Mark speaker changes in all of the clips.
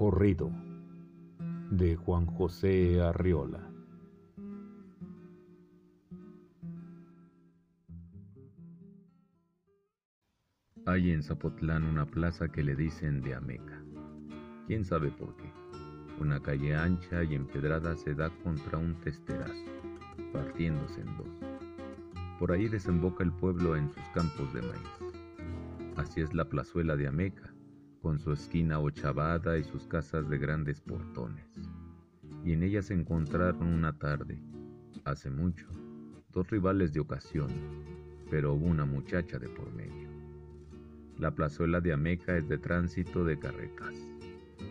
Speaker 1: Corrido de Juan José Arriola.
Speaker 2: Hay en Zapotlán una plaza que le dicen de Ameca. ¿Quién sabe por qué? Una calle ancha y empedrada se da contra un testerazo, partiéndose en dos. Por ahí desemboca el pueblo en sus campos de maíz. Así es la plazuela de Ameca, con su esquina ochavada y sus casas de grandes portones. Y en ella se encontraron una tarde, hace mucho, dos rivales de ocasión, pero hubo una muchacha de por medio. La plazuela de Ameca es de tránsito de carretas,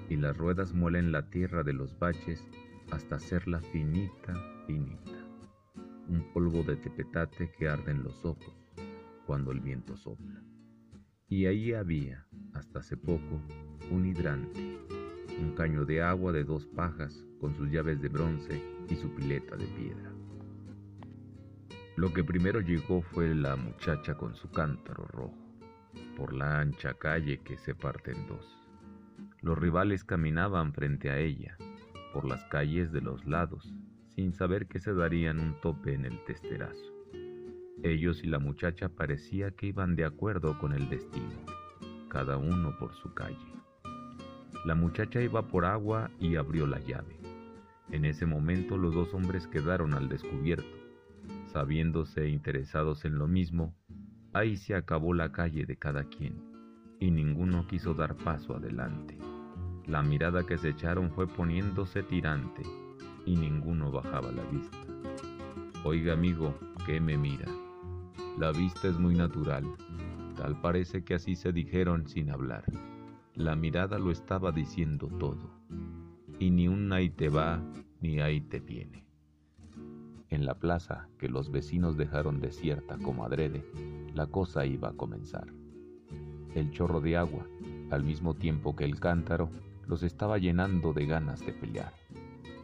Speaker 2: y las ruedas muelen la tierra de los baches hasta hacerla finita, finita. Un polvo de tepetate que arde en los ojos cuando el viento sopla. Y ahí había, hasta hace poco, un hidrante, un caño de agua de dos pajas con sus llaves de bronce y su pileta de piedra. Lo que primero llegó fue la muchacha con su cántaro rojo, por la ancha calle que se parte en dos. Los rivales caminaban frente a ella, por las calles de los lados, sin saber que se darían un tope en el testerazo. Ellos y la muchacha parecía que iban de acuerdo con el destino, cada uno por su calle. La muchacha iba por agua y abrió la llave. En ese momento los dos hombres quedaron al descubierto. Sabiéndose interesados en lo mismo, ahí se acabó la calle de cada quien, y ninguno quiso dar paso adelante. La mirada que se echaron fue poniéndose tirante, y ninguno bajaba la vista. Oiga amigo, ¿qué me mira? La vista es muy natural, tal parece que así se dijeron sin hablar. La mirada lo estaba diciendo todo, y ni un ahí te va, ni ahí te viene. En la plaza, que los vecinos dejaron desierta como adrede, la cosa iba a comenzar. El chorro de agua, al mismo tiempo que el cántaro, los estaba llenando de ganas de pelear.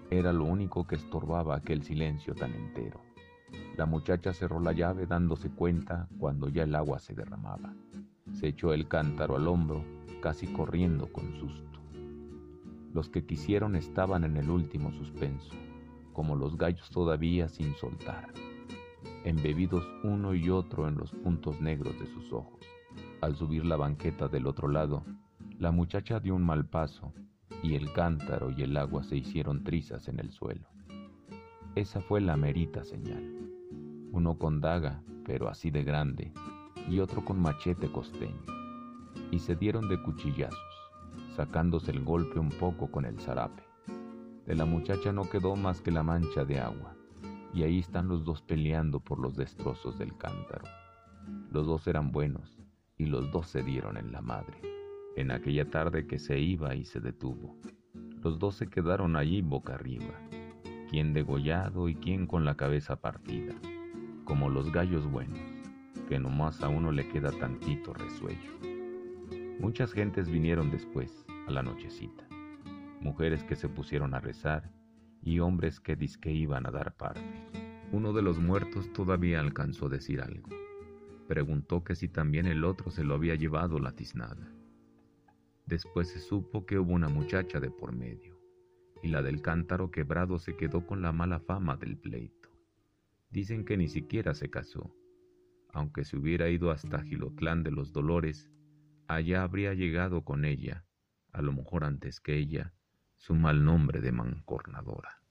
Speaker 2: Era lo único que estorbaba aquel silencio tan entero. La muchacha cerró la llave dándose cuenta cuando ya el agua se derramaba. Se echó el cántaro al hombro, casi corriendo con susto. Los que quisieron estaban en el último suspenso, como los gallos todavía sin soltar, embebidos uno y otro en los puntos negros de sus ojos. Al subir la banqueta del otro lado, la muchacha dio un mal paso y el cántaro y el agua se hicieron trizas en el suelo. Esa fue la merita señal uno con daga, pero así de grande, y otro con machete costeño, y se dieron de cuchillazos, sacándose el golpe un poco con el zarape. De la muchacha no quedó más que la mancha de agua, y ahí están los dos peleando por los destrozos del cántaro. Los dos eran buenos, y los dos se dieron en la madre. En aquella tarde que se iba y se detuvo, los dos se quedaron allí boca arriba, quien degollado y quien con la cabeza partida como los gallos buenos, que nomás a uno le queda tantito resuello. Muchas gentes vinieron después, a la nochecita, mujeres que se pusieron a rezar y hombres que disque iban a dar parte. Uno de los muertos todavía alcanzó a decir algo. Preguntó que si también el otro se lo había llevado la tiznada. Después se supo que hubo una muchacha de por medio, y la del cántaro quebrado se quedó con la mala fama del pleito. Dicen que ni siquiera se casó. Aunque se hubiera ido hasta Gilotlán de los Dolores, allá habría llegado con ella, a lo mejor antes que ella, su mal nombre de mancornadora.